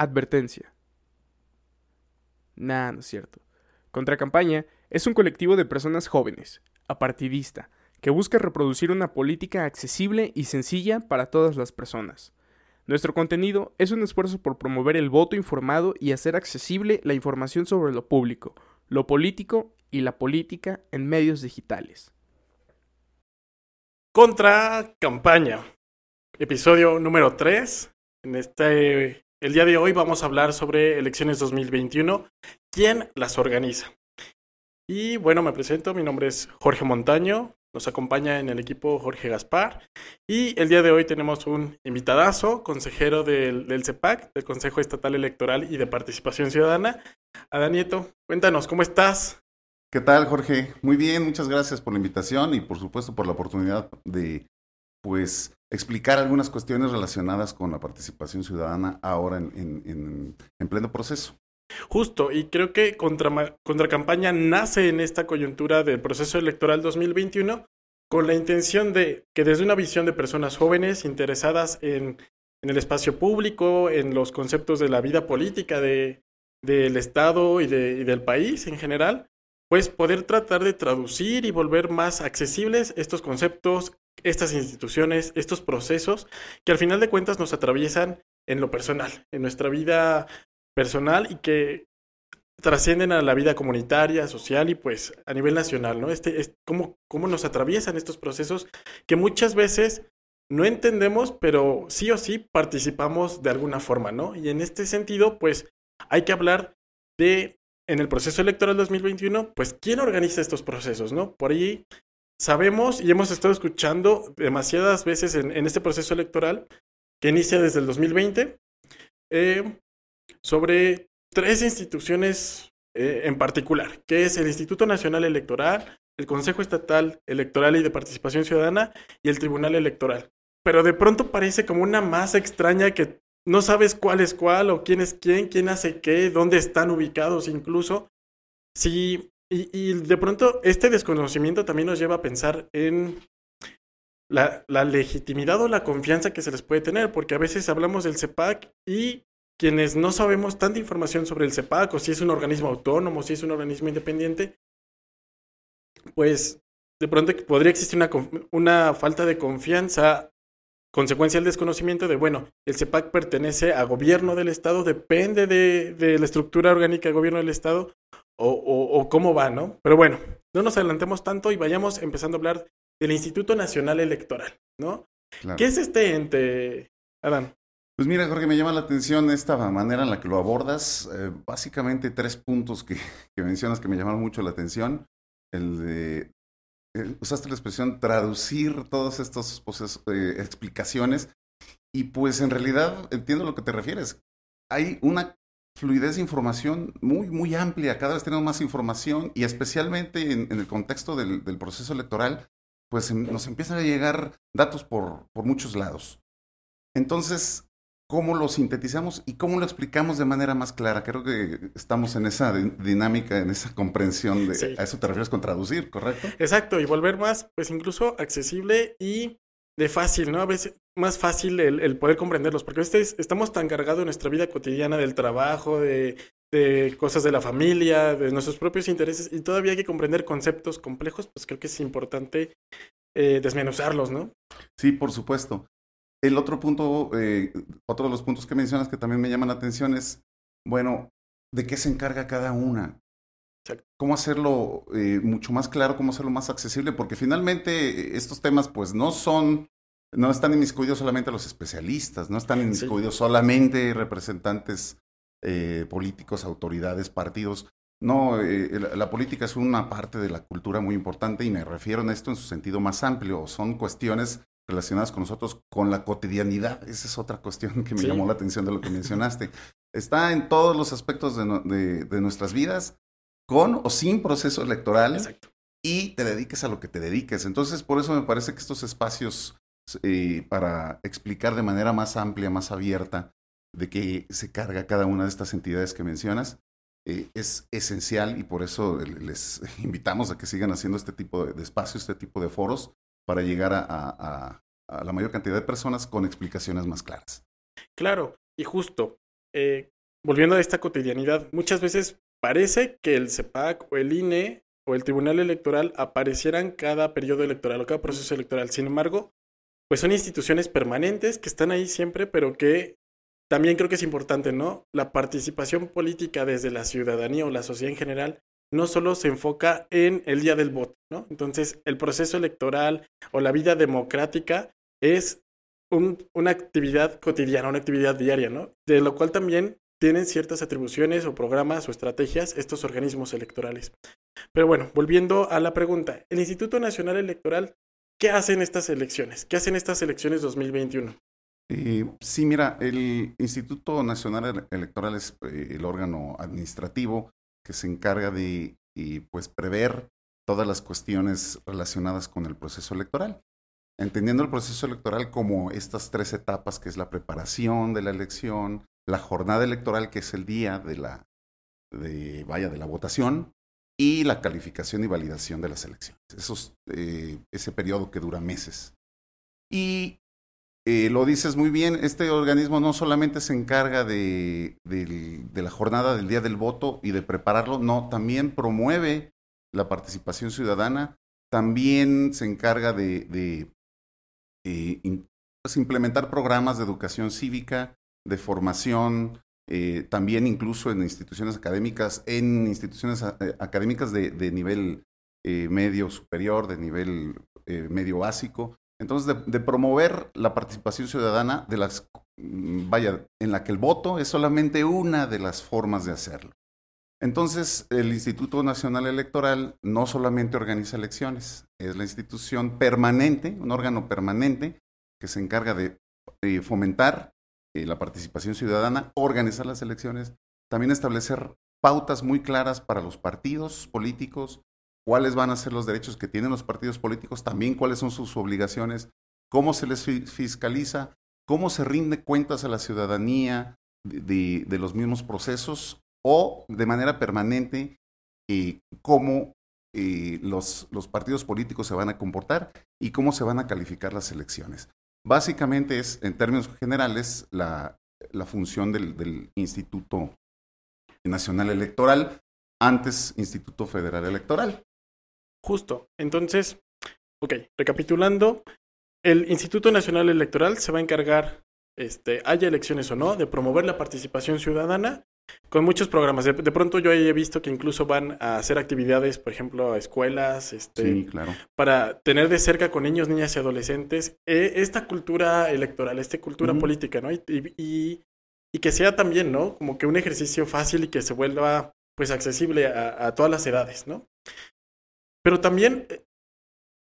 Advertencia. Nah, no es cierto. Contracampaña es un colectivo de personas jóvenes, apartidista, que busca reproducir una política accesible y sencilla para todas las personas. Nuestro contenido es un esfuerzo por promover el voto informado y hacer accesible la información sobre lo público, lo político y la política en medios digitales. Contra campaña. Episodio número 3. En este el día de hoy vamos a hablar sobre elecciones 2021, quién las organiza. Y bueno, me presento, mi nombre es Jorge Montaño, nos acompaña en el equipo Jorge Gaspar y el día de hoy tenemos un invitadazo, consejero del, CEPAC, del Consejo Estatal Electoral y de Participación Ciudadana. Adán Nieto, cuéntanos, ¿cómo estás? ¿Qué tal, Jorge? Muy bien, muchas gracias por la invitación y por supuesto por la oportunidad de, pues, explicar algunas cuestiones relacionadas con la participación ciudadana ahora en, pleno proceso. Justo, y creo que contra, Contracampaña nace en esta coyuntura del proceso electoral 2021 con la intención de que desde una visión de personas jóvenes interesadas en, el espacio público, en los conceptos de la vida política del Estado y del país en general, pues poder tratar de traducir y volver más accesibles estos conceptos, estas instituciones, estos procesos que al final de cuentas nos atraviesan en lo personal, en nuestra vida personal y que trascienden a la vida comunitaria, social y pues a nivel nacional, ¿no? Este es cómo, cómo nos atraviesan estos procesos que muchas veces no entendemos, pero sí o sí participamos de alguna forma, ¿no? Y en este sentido, pues hay que hablar de en el proceso electoral 2021, pues quién organiza estos procesos, ¿no? Por ahí sabemos y hemos estado escuchando demasiadas veces en, este proceso electoral que inicia desde el 2020 eh, sobre tres instituciones eh, en particular, que es el Instituto Nacional Electoral, el Consejo Estatal Electoral y de Participación Ciudadana y el Tribunal Electoral. Pero de pronto parece como una masa extraña que no sabes cuál es cuál o quién es quién, quién hace qué, dónde están ubicados incluso. Sí, y, de pronto este desconocimiento también nos lleva a pensar en la, la, legitimidad o la confianza que se les puede tener, porque a veces hablamos del CEPAC y quienes no sabemos tanta información sobre el CEPAC o si es un organismo autónomo, si es un organismo independiente, pues de pronto podría existir una, una falta de confianza consecuencia del desconocimiento de, bueno, el CEPAC pertenece a gobierno del Estado, depende de, la estructura orgánica del gobierno del Estado o, cómo va, ¿no? Pero bueno, no nos adelantemos tanto y vayamos empezando a hablar del Instituto Nacional Electoral, ¿no? ¿Qué es este ente, Adán? Pues mira, Jorge, me llama la atención esta manera en la que lo abordas. Eh, básicamente tres puntos que, que mencionas que me llamaron mucho la atención. El de eh, usaste la expresión traducir todas estas eh, explicaciones y pues en realidad entiendo a lo que te refieres. Hay una fluidez de información muy, muy amplia, cada vez tenemos más información y especialmente en, el contexto del, del, proceso electoral, pues em, nos empiezan a llegar datos por, por muchos lados. Entonces, cómo lo sintetizamos y cómo lo explicamos de manera más clara. Creo que estamos en esa dinámica, en esa comprensión de a eso te refieres con traducir, ¿correcto? Exacto, y volver más, pues incluso accesible y de fácil, ¿no? A veces más fácil el, poder comprenderlos, porque estamos tan cargados en nuestra vida cotidiana del trabajo, de, cosas de la familia, de nuestros propios intereses, y todavía hay que comprender conceptos complejos, pues creo que es importante eh, desmenuzarlos, ¿no? Sí, por supuesto. El otro punto, eh, otro de los puntos que mencionas que también me llaman la atención es, bueno, ¿de qué se encarga cada una? ¿Cómo hacerlo eh, mucho más claro, cómo hacerlo más accesible? Porque finalmente estos temas pues no son, no están inmiscuidos solamente los especialistas, no están inmiscuidos solamente representantes eh, políticos, autoridades, partidos. No, la política es una parte de la cultura muy importante y me refiero a esto en su sentido más amplio. Son cuestiones relacionadas con nosotros, con la cotidianidad. Esa es otra cuestión que me llamó la atención de lo que mencionaste. Está en todos los aspectos de, de, nuestras vidas, con o sin proceso electoral. Exacto. Y te dediques a lo que te dediques. Entonces, por eso me parece que estos espacios eh, para explicar de manera más amplia, más abierta, de qué se carga cada una de estas entidades que mencionas, eh, es esencial y por eso les invitamos a que sigan haciendo este tipo de, espacios, este tipo de foros, para llegar a, la mayor cantidad de personas con explicaciones más claras. Claro, y justo, eh, volviendo a esta cotidianidad, muchas veces parece que el CEPAC o el INE o el Tribunal Electoral aparecieran cada periodo electoral o cada proceso electoral. Sin embargo, pues son instituciones permanentes que están ahí siempre, pero que también creo que es importante, ¿no? La participación política desde la ciudadanía o la sociedad en general no solo se enfoca en el día del voto, ¿no? Entonces, el proceso electoral o la vida democrática es una actividad cotidiana, una actividad diaria, ¿no? De lo cual también tienen ciertas atribuciones o programas o estrategias estos organismos electorales. Pero bueno, volviendo a la pregunta, el Instituto Nacional Electoral, ¿qué hacen estas elecciones? ¿Qué hacen estas elecciones 2021? Eh, sí, mira, el Instituto Nacional Electoral es eh, el órgano administrativo que se encarga de pues prever todas las cuestiones relacionadas con el proceso electoral. Entendiendo el proceso electoral como estas tres etapas, que es la preparación de la elección, la jornada electoral, que es el día de la, de, vaya, de la votación, y la calificación y validación de las elecciones. Esos, eh, ese periodo que dura meses. Y eh, lo dices muy bien, este organismo no solamente se encarga de, la jornada del día del voto y de prepararlo, no, también promueve la participación ciudadana, también se encarga de, eh, pues, implementar programas de educación cívica, de formación, eh, también incluso en instituciones académicas, en instituciones académicas de, nivel medio superior, de nivel medio básico, entonces, de, promover la participación ciudadana de las, mm, vaya, en la que el voto es solamente una de las formas de hacerlo. Entonces, el Instituto Nacional Electoral no solamente organiza elecciones, es la institución permanente, un órgano permanente que se encarga de fomentar eh, la participación ciudadana, organizar las elecciones, también establecer pautas muy claras para los partidos políticos, cuáles van a ser los derechos que tienen los partidos políticos, también cuáles son sus obligaciones, cómo se les fiscaliza, cómo se rinde cuentas a la ciudadanía de, los mismos procesos o de manera permanente eh, cómo eh, los, los, partidos políticos se van a comportar y cómo se van a calificar las elecciones. Básicamente es, en términos generales, la, la función del, del Instituto Nacional Electoral, antes Instituto Federal Electoral. Justo. Entonces, ok, recapitulando, el Instituto Nacional Electoral se va a encargar, este, haya elecciones o no, de promover la participación ciudadana con muchos programas. De, pronto yo he visto que incluso van a hacer actividades, por ejemplo, a escuelas, este, claro. para tener de cerca con niños, niñas y adolescentes eh, esta cultura electoral, esta cultura política, ¿no? Y, y, y, que sea también, ¿no? Como que un ejercicio fácil y que se vuelva, pues, accesible a, a todas las edades, ¿no? Pero también eh,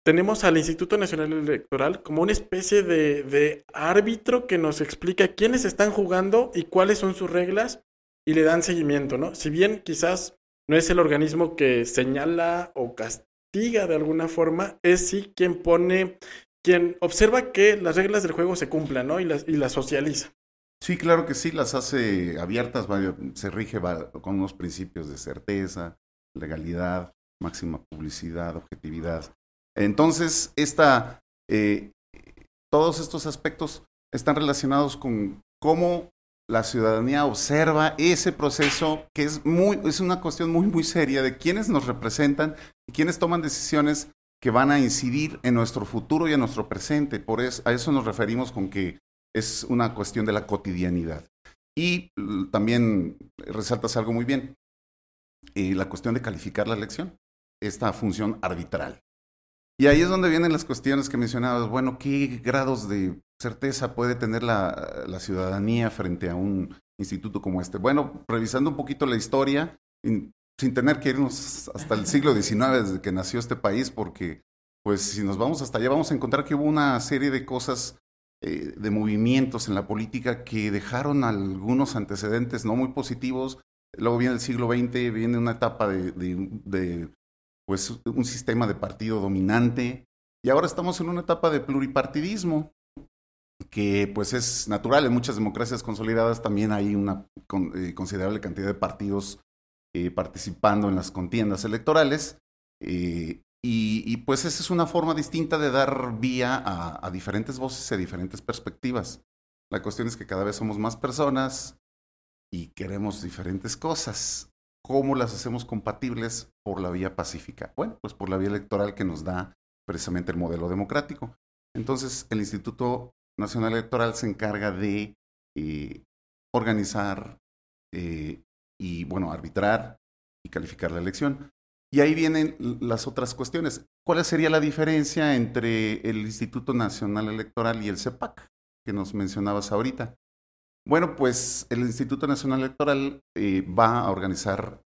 tenemos al Instituto Nacional Electoral como una especie de, árbitro que nos explica quiénes están jugando y cuáles son sus reglas y le dan seguimiento, ¿no? Si bien quizás no es el organismo que señala o castiga de alguna forma, es sí quien pone, quien observa que las reglas del juego se cumplan, ¿no? Y las, y las socializa. Sí, claro que sí, las hace abiertas, se rige con unos principios de certeza, legalidad, máxima publicidad, objetividad. Entonces, esta, eh, todos estos aspectos están relacionados con cómo la ciudadanía observa ese proceso que es muy es una cuestión muy muy seria de quiénes nos representan y quiénes toman decisiones que van a incidir en nuestro futuro y en nuestro presente. Por eso a eso nos referimos con que es una cuestión de la cotidianidad. Y también resaltas algo muy bien, eh, la cuestión de calificar la elección esta función arbitral. Y ahí es donde vienen las cuestiones que mencionabas. Bueno, ¿qué grados de certeza puede tener la, ciudadanía frente a un instituto como este? Bueno, revisando un poquito la historia, sin tener que irnos hasta el siglo XIX, desde que nació este país, porque pues si nos vamos hasta allá, vamos a encontrar que hubo una serie de cosas, eh, de movimientos en la política que dejaron algunos antecedentes no muy positivos. Luego viene el siglo XX, viene una etapa de pues un sistema de partido dominante y ahora estamos en una etapa de pluripartidismo que pues es natural en muchas democracias consolidadas también hay una eh, considerable cantidad de partidos eh, participando en las contiendas electorales eh, y, pues esa es una forma distinta de dar vía a, a diferentes voces y a diferentes perspectivas. La cuestión es que cada vez somos más personas, y queremos diferentes cosas. ¿Cómo las hacemos compatibles por la vía pacífica? Bueno, pues por la vía electoral que nos da precisamente el modelo democrático. Entonces, el Instituto Nacional Electoral se encarga de eh, organizar eh, y, bueno, arbitrar y calificar la elección. Y ahí vienen las otras cuestiones. ¿Cuál sería la diferencia entre el Instituto Nacional Electoral y el CEPAC que nos mencionabas ahorita? Bueno, pues el Instituto Nacional Electoral eh, va a organizar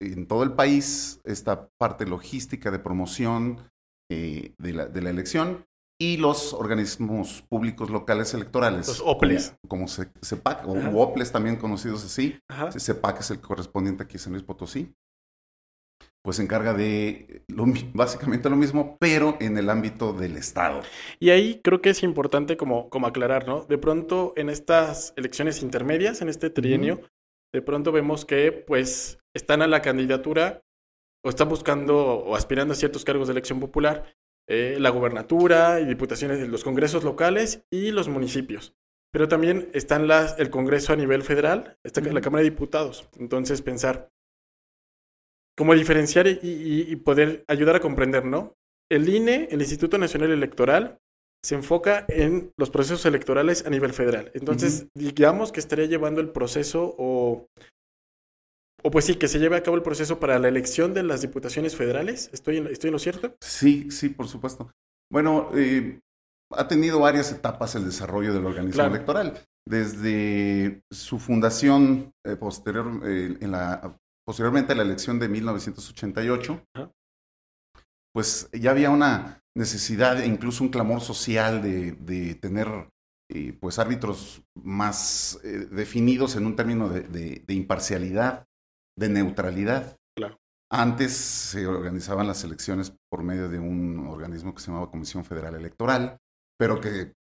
en todo el país esta parte logística de promoción de, la, de, la, elección y los organismos públicos locales electorales. Los OPLES. Como, CEPAC, o OPLES también conocidos así. CEPAC es el correspondiente aquí en San Luis Potosí. Pues se encarga de básicamente lo mismo, pero en el ámbito del Estado. Y ahí creo que es importante como, como aclarar, ¿no? De pronto en estas elecciones intermedias, en este trienio, de pronto vemos que pues están a la candidatura o están buscando o aspirando a ciertos cargos de elección popular eh, la gubernatura y diputaciones de los congresos locales y los municipios. Pero también están las, el Congreso a nivel federal, está la Cámara de Diputados. Entonces, pensar cómo diferenciar y, poder ayudar a comprender, ¿no? El INE, el Instituto Nacional Electoral, se enfoca en los procesos electorales a nivel federal. Entonces, digamos que estaría llevando el proceso o o pues sí, que se lleve a cabo el proceso para la elección de las diputaciones federales. ¿Estoy en, estoy en lo cierto? Sí, sí, por supuesto. Bueno, eh, ha tenido varias etapas el desarrollo del organismo electoral. Desde su fundación eh, posterior, eh, en la, posteriormente a la elección de 1988, pues ya había una necesidad e incluso un clamor social de, de tener pues árbitros más definidos en un término de, de imparcialidad de neutralidad. Claro. Antes se organizaban las elecciones por medio de un organismo que se llamaba Comisión Federal Electoral, pero que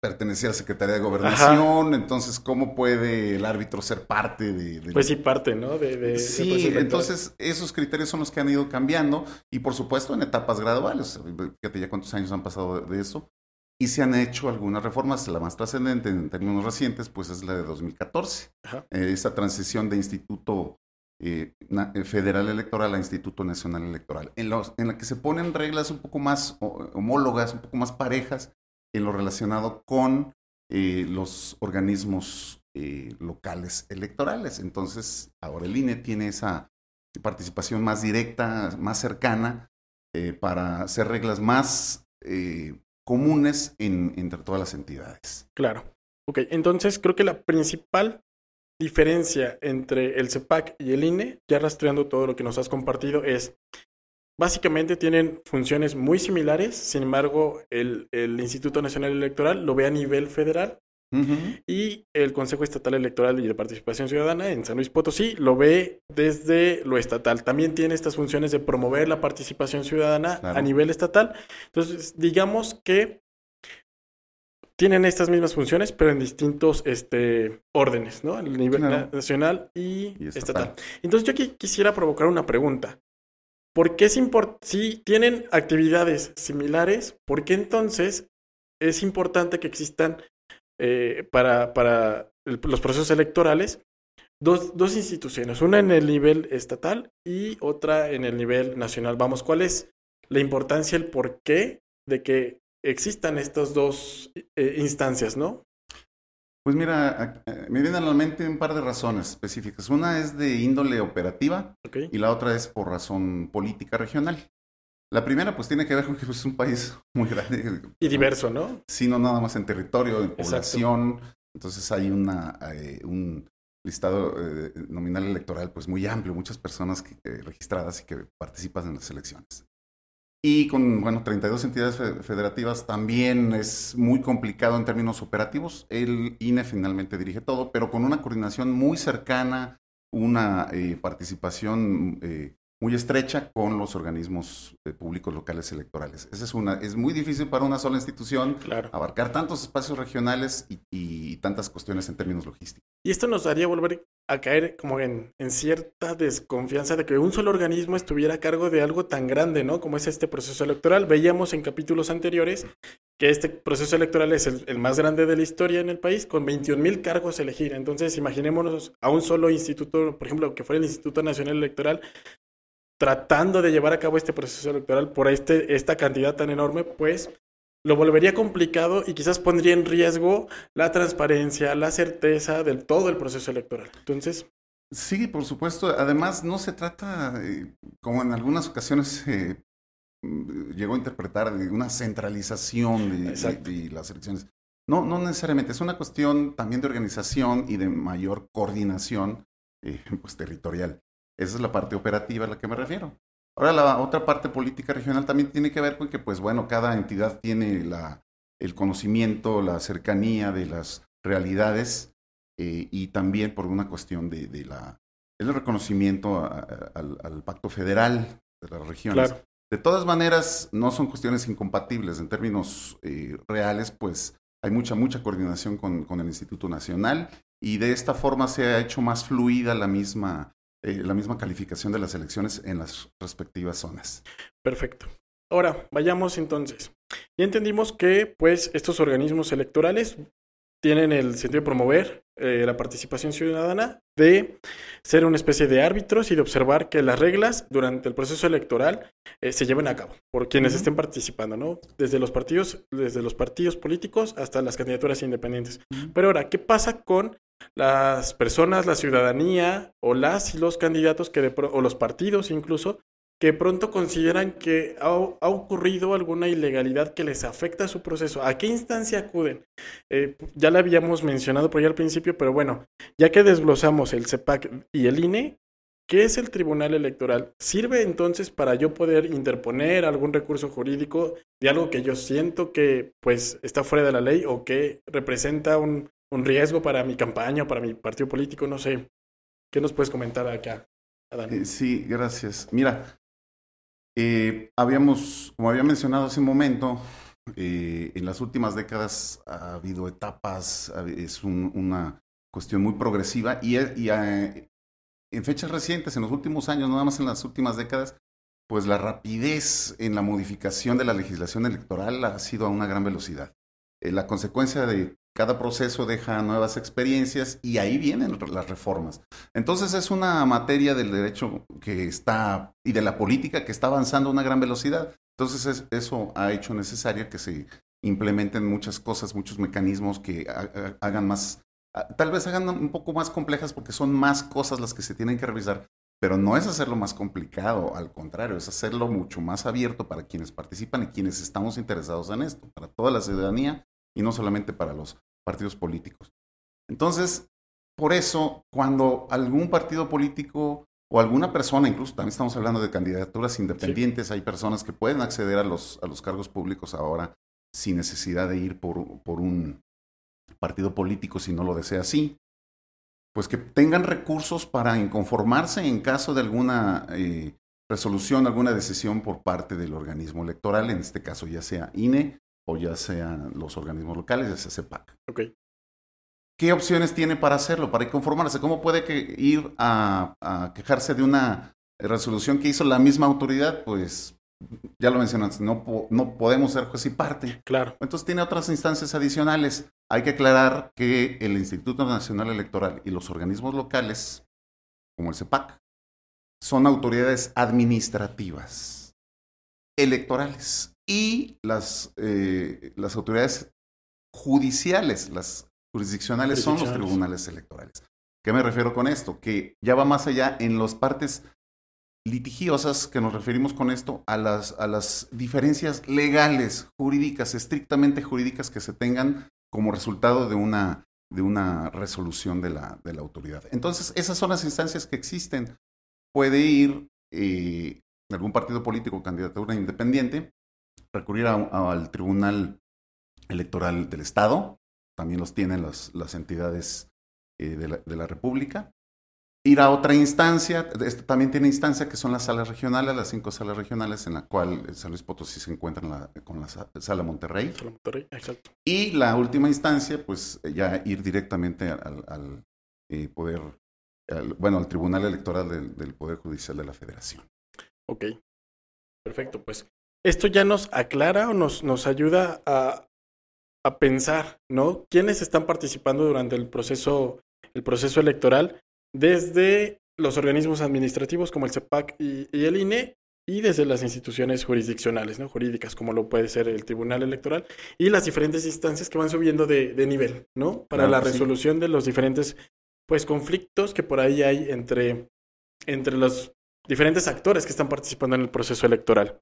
pertenecía a la Secretaría de Gobernación, entonces, ¿cómo puede el árbitro ser parte de...? pues sí, parte, ¿no? De, sí, entonces esos criterios son los que han ido cambiando y por supuesto en etapas graduales. Fíjate ya cuántos años han pasado de eso. Y se han hecho algunas reformas, la más trascendente en términos recientes, pues es la de 2014. Eh, esa transición de instituto eh, eh, federal Electoral a Instituto Nacional Electoral, en, los, en la que se ponen reglas un poco más homólogas, un poco más parejas en lo relacionado con eh, los organismos locales electorales. Entonces, ahora el INE tiene esa participación más directa, más cercana, para hacer reglas más comunes entre todas las entidades. Claro. Ok, entonces creo que la principal diferencia entre el CEPAC y el INE, ya rastreando todo lo que nos has compartido, es básicamente tienen funciones muy similares, sin embargo, el, Instituto Nacional Electoral lo ve a nivel federal y el Consejo Estatal Electoral y de Participación Ciudadana en San Luis Potosí lo ve desde lo estatal. También tiene estas funciones de promover la participación ciudadana a nivel estatal. Entonces, digamos que tienen estas mismas funciones, pero en distintos este, órdenes, ¿no? A nivel nacional y, estatal. Entonces yo aquí quisiera provocar una pregunta. ¿Por qué es importante, si tienen actividades similares, por qué entonces es importante que existan eh, para, para los procesos electorales dos, dos instituciones, una en el nivel estatal y otra en el nivel nacional? Vamos, ¿cuál es la importancia, el por qué de que existan estas dos eh, instancias, ¿no? Pues mira, me vienen a la mente un par de razones específicas. Una es de índole operativa y la otra es por razón política regional. La primera pues tiene que ver con que es un país muy grande. Y diverso, ¿no? Sí, no nada más en territorio, en población. Entonces hay una, eh, un listado eh, nominal electoral pues muy amplio, muchas personas registradas y que participan en las elecciones. Y con, bueno, 32 entidades federativas también es muy complicado en términos operativos. El INE finalmente dirige todo, pero con una coordinación muy cercana, una eh, participación eh, muy estrecha con los organismos eh, públicos locales electorales. Esa es una, es muy difícil para una sola institución abarcar tantos espacios regionales y, tantas cuestiones en términos logísticos. Y esto nos haría volver a caer como en, en, cierta desconfianza de que un solo organismo estuviera a cargo de algo tan grande, ¿no? Como es este proceso electoral. Veíamos en capítulos anteriores que este proceso electoral es el, más grande de la historia en el país, con 21 mil cargos a elegir. Entonces, imaginémonos a un solo instituto, por ejemplo, que fuera el Instituto Nacional Electoral, tratando de llevar a cabo este proceso electoral por este, esta cantidad tan enorme, pues lo volvería complicado y quizás pondría en riesgo la transparencia, la certeza de todo el proceso electoral. Entonces... Sí, por supuesto. Además, no se trata, eh, como en algunas ocasiones eh, mm, llegó a interpretar, de una centralización de, las elecciones. No, no necesariamente. Es una cuestión también de organización y de mayor coordinación eh, pues, territorial. Esa es la parte operativa a la que me refiero. Ahora, la otra parte política regional también tiene que ver con que, pues bueno, cada entidad tiene la, el conocimiento, la cercanía de las realidades eh, y también por una cuestión de, de la, el reconocimiento al, pacto federal de las regiones. De todas maneras, no son cuestiones incompatibles. En términos eh, reales, pues hay mucha, mucha coordinación con, con, el Instituto Nacional y de esta forma se ha hecho más fluida la misma eh, la misma calificación de las elecciones en las respectivas zonas. Perfecto. Ahora, vayamos entonces. Ya entendimos que pues estos organismos electorales tienen el sentido de promover eh, la participación ciudadana, de ser una especie de árbitros y de observar que las reglas durante el proceso electoral eh, se lleven a cabo por quienes estén participando, ¿no? Desde los partidos, desde los partidos políticos hasta las candidaturas independientes. Pero ahora, ¿qué pasa con las personas, la ciudadanía o las y los candidatos que o los partidos incluso que pronto consideran que ha, ocurrido alguna ilegalidad que les afecta a su proceso. ¿A qué instancia acuden? Eh, ya la habíamos mencionado por ahí al principio, pero bueno, ya que desglosamos el CEPAC y el INE, ¿qué es el Tribunal Electoral? ¿Sirve entonces para yo poder interponer algún recurso jurídico de algo que yo siento que pues está fuera de la ley o que representa un, un riesgo para mi campaña o para mi partido político? No sé. ¿Qué nos puedes comentar acá? Adán? Eh, sí, gracias. Mira, eh, habíamos, como había mencionado hace un momento, eh, en las últimas décadas ha habido etapas, es una cuestión muy progresiva y, y en fechas recientes, en los últimos años, nada más en las últimas décadas, pues la rapidez en la modificación de la legislación electoral ha sido a una gran velocidad. la consecuencia de cada proceso deja nuevas experiencias y ahí vienen las reformas. Entonces es una materia del derecho que está y de la política que está avanzando a una gran velocidad. Entonces eso ha hecho necesario que se implementen muchas cosas, muchos mecanismos que hagan más, tal vez hagan un poco más complejas porque son más cosas las que se tienen que revisar, pero no es hacerlo más complicado, al contrario, es hacerlo mucho más abierto para quienes participan y quienes estamos interesados en esto, para toda la ciudadanía y no solamente para los partidos políticos. Entonces, por eso, cuando algún partido político o alguna persona, incluso también estamos hablando de candidaturas independientes, hay personas que pueden acceder a los, a los cargos públicos ahora sin necesidad de ir por, por un partido político si no lo desea así, pues que tengan recursos para inconformarse en caso de alguna eh, resolución, alguna decisión por parte del organismo electoral, en este caso ya sea INE o ya sean los organismos locales, ya sea CEPAC. Okay. ¿Qué opciones tiene para hacerlo, para conformarse? ¿Cómo puede que ir a, quejarse de una resolución que hizo la misma autoridad? Pues ya lo mencionaste, no, no podemos ser juez y parte. Claro. Entonces tiene otras instancias adicionales. Hay que aclarar que el Instituto Nacional Electoral y los organismos locales, como el CEPAC, son autoridades administrativas electorales y las, eh, las autoridades judiciales, las jurisdiccionales, son los tribunales electorales. ¿Qué me refiero con esto? Que ya va más allá en las partes litigiosas que nos referimos con esto a las, a las diferencias legales, jurídicas, estrictamente jurídicas que se tengan como resultado de una, de una resolución de la, de la autoridad. Entonces, esas son las instancias que existen. Puede ir eh, algún partido político candidatura independiente recurrir al Tribunal Electoral del Estado, también los tienen las, las entidades eh, de, la, de, la, República. Ir a otra instancia, este también tiene instancia que son las salas regionales, las cinco salas regionales en la cual San Luis Potosí se encuentra con la sala Monterrey. Sala Monterrey, exacto. Y la última instancia, pues ya ir directamente al, al eh, poder, bueno, al Tribunal Electoral del, del Poder Judicial de la Federación. Ok, perfecto, pues esto ya nos aclara o nos, nos ayuda a a pensar, ¿no? ¿Quiénes están participando durante el proceso, el proceso electoral desde los organismos administrativos como el CEPAC y, el INE y desde las instituciones jurisdiccionales, ¿no? Jurídicas, como lo puede ser el Tribunal Electoral y las diferentes instancias que van subiendo de, nivel, ¿no? Para la resolución de los diferentes, pues, conflictos que por ahí hay entre, entre los diferentes actores que están participando en el proceso electoral.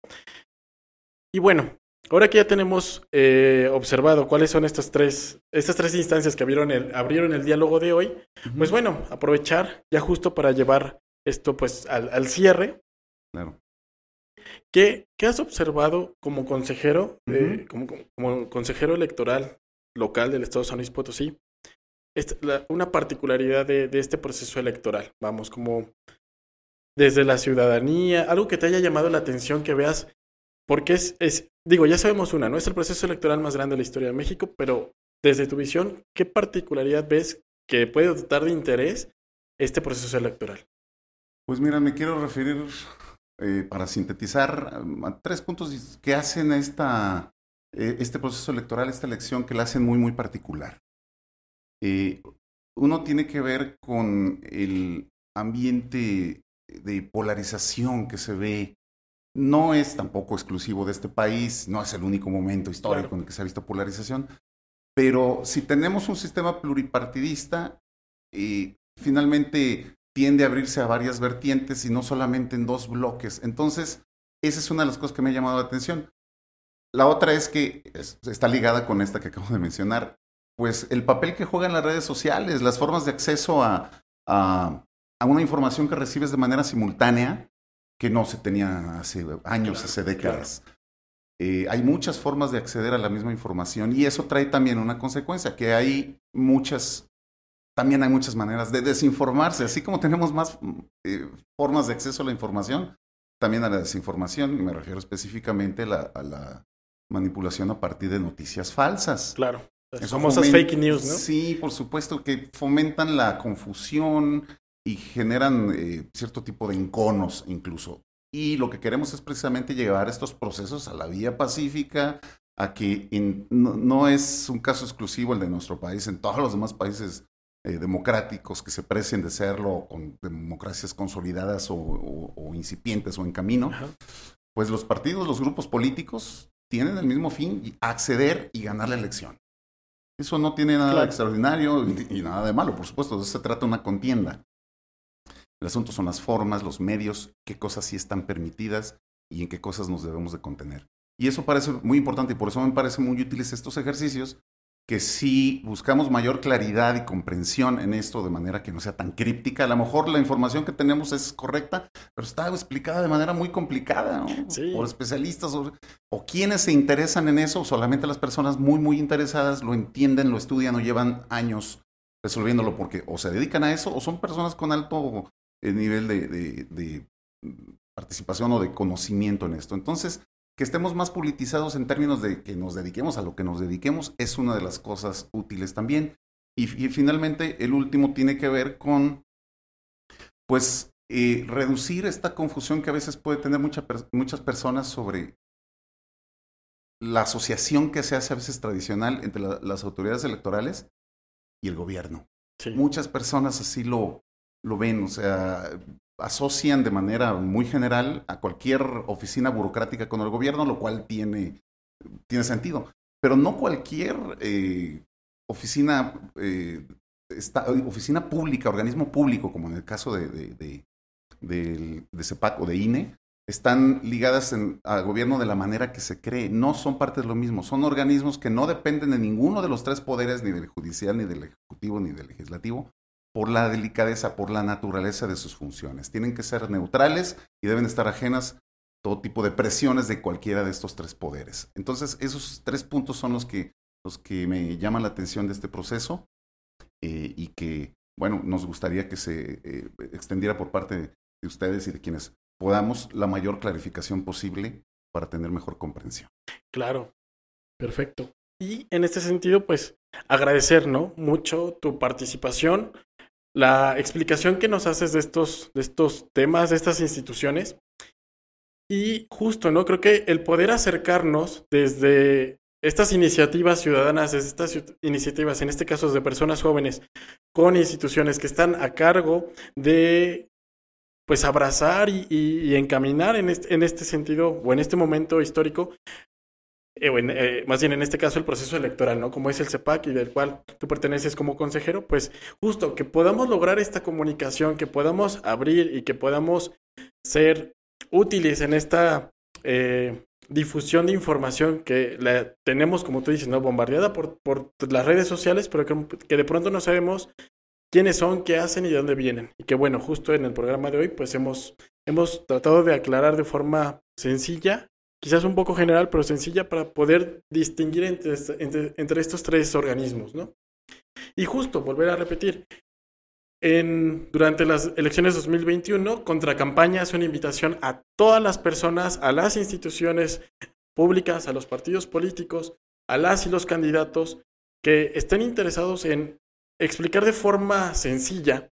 Y bueno, ahora que ya tenemos eh, observado cuáles son estas tres, estas tres instancias que abrieron el, abrieron el diálogo de hoy, pues bueno, aprovechar ya justo para llevar esto pues al, cierre. Claro. ¿Qué, has observado como consejero, eh, como, como, consejero electoral local del Estado de San Luis Potosí? una particularidad de, de, este proceso electoral, vamos, como desde la ciudadanía, algo que te haya llamado la atención, que veas, porque es, es, digo, ya sabemos una, no es el proceso electoral más grande de la historia de México, pero desde tu visión, ¿qué particularidad ves que puede dotar de interés este proceso electoral? Pues mira, me quiero referir, eh, para sintetizar, a tres puntos que hacen esta, eh, este proceso electoral, esta elección, que la hacen muy, muy particular. Eh, uno tiene que ver con el ambiente de polarización que se ve no es tampoco exclusivo de este país, no es el único momento histórico en el que se ha visto polarización, pero si tenemos un sistema pluripartidista, eh, finalmente tiende a abrirse a varias vertientes y no solamente en dos bloques. Entonces, esa es una de las cosas que me ha llamado la atención. La otra es que está ligada con esta que acabo de mencionar, pues el papel que juegan las redes sociales, las formas de acceso a, a una información que recibes de manera simultánea que no se tenía hace años, hace décadas. Eh, hay muchas formas de acceder a la misma información y eso trae también una consecuencia, que hay muchas, también hay muchas maneras de desinformarse, así como tenemos más eh, formas de acceso a la información, también a la desinformación, y me refiero específicamente a la, manipulación a partir de noticias falsas. Claro. Las famosas fake news, ¿no? Sí, por supuesto, que fomentan la confusión, y generan eh, cierto tipo de enconos incluso. Y lo que queremos es precisamente llevar estos procesos a la vía pacífica, a que no, es un caso exclusivo el de nuestro país, en todos los demás países eh, democráticos que se precien de serlo, con democracias consolidadas o, incipientes o en camino, pues los partidos, los grupos políticos tienen el mismo fin, acceder y ganar la elección. Eso no tiene nada de extraordinario y, nada de malo, por supuesto, de eso se trata una contienda. El asunto son las formas, los medios, qué cosas sí están permitidas y en qué cosas nos debemos de contener. Y eso parece muy importante y por eso me parecen muy útiles estos ejercicios, que si buscamos mayor claridad y comprensión en esto de manera que no sea tan críptica, a lo mejor la información que tenemos es correcta, pero está explicada de manera muy complicada, ¿no? Por especialistas o, o, quienes se interesan en eso, solamente las personas muy, muy interesadas lo entienden, lo estudian o llevan años resolviéndolo porque o se dedican a eso o son personas con alto el nivel de, participación o de conocimiento en esto. Entonces, que estemos más politizados en términos de que nos dediquemos a lo que nos dediquemos es una de las cosas útiles también. Y, finalmente, el último tiene que ver con, pues, eh, reducir esta confusión que a veces puede tener muchas personas sobre la asociación que se hace a veces tradicional entre las autoridades electorales y el gobierno. Muchas personas así lo, lo ven, o sea, asocian de manera muy general a cualquier oficina burocrática con el gobierno, lo cual tiene, tiene sentido. Pero no cualquier eh, oficina, eh, oficina pública, organismo público, como en el caso de, de, de, CEPAC o de INE, están ligadas al gobierno de la manera que se cree. No son parte de lo mismo. Son organismos que no dependen de ninguno de los tres poderes, ni del judicial, ni del ejecutivo, ni del legislativo, por la delicadeza, por la naturaleza de sus funciones. Tienen que ser neutrales y deben estar ajenas todo tipo de presiones de cualquiera de estos tres poderes. Entonces, esos tres puntos son los que, los que me llaman la atención de este proceso eh, y que, bueno, nos gustaría que se eh, extendiera por parte de ustedes y de quienes podamos la mayor clarificación posible para tener mejor comprensión. Claro, perfecto. Y en este sentido, pues agradecer. Mucho tu participación la explicación que nos haces de estos, de estos temas, de estas instituciones. Y justo, ¿no? Creo que el poder acercarnos desde, estas iniciativas ciudadanas, estas iniciativas, en este caso de personas jóvenes, con instituciones que están a cargo de pues abrazar y, encaminar en este, en este, sentido o en este momento histórico, eh, eh, más bien en este caso el proceso electoral, ¿no? Como es el CEPAC y del cual tú perteneces como consejero, pues justo que podamos lograr esta comunicación, que podamos abrir y que podamos ser útiles en esta eh, difusión de información que la tenemos, como tú dices, ¿no? bombardeada por, por las redes sociales, pero que, de pronto no sabemos quiénes son, qué hacen y de dónde vienen. Y que bueno, justo en el programa de hoy, pues hemos, hemos tratado de aclarar de forma sencilla, quizás un poco general, pero sencilla para poder distinguir entre, entre, entre estos tres organismos, ¿no? Y justo, volver a repetir, en, durante las elecciones 2021, Contracampaña es una invitación a todas las personas, a las instituciones públicas, a los partidos políticos, a las y los candidatos que estén interesados en explicar de forma sencilla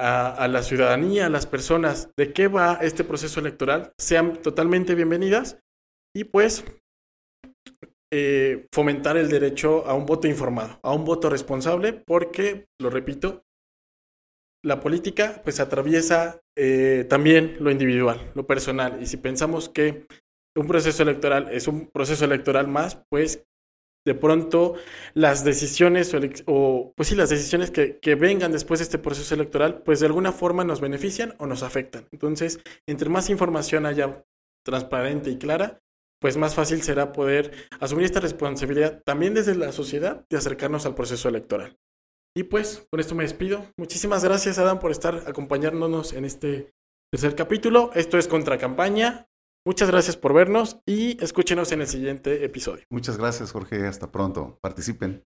a, la ciudadanía, a las personas, de qué va este proceso electoral, sean totalmente bienvenidas y pues eh, fomentar el derecho a un voto informado, a un voto responsable, porque, lo repito, la política pues atraviesa eh, también lo individual, lo personal. Y si pensamos que un proceso electoral es un proceso electoral más, pues de pronto las decisiones o, pues sí, las decisiones que, que, vengan después de este proceso electoral, pues de alguna forma nos benefician o nos afectan. Entonces, entre más información haya transparente y clara, pues más fácil será poder asumir esta responsabilidad también desde la sociedad de acercarnos al proceso electoral. Y pues con esto me despido. Muchísimas gracias Adam por estar acompañándonos en este tercer capítulo. Esto es Contra Campaña. Muchas gracias por vernos y escúchenos en el siguiente episodio. Muchas gracias Jorge. Hasta pronto. Participen.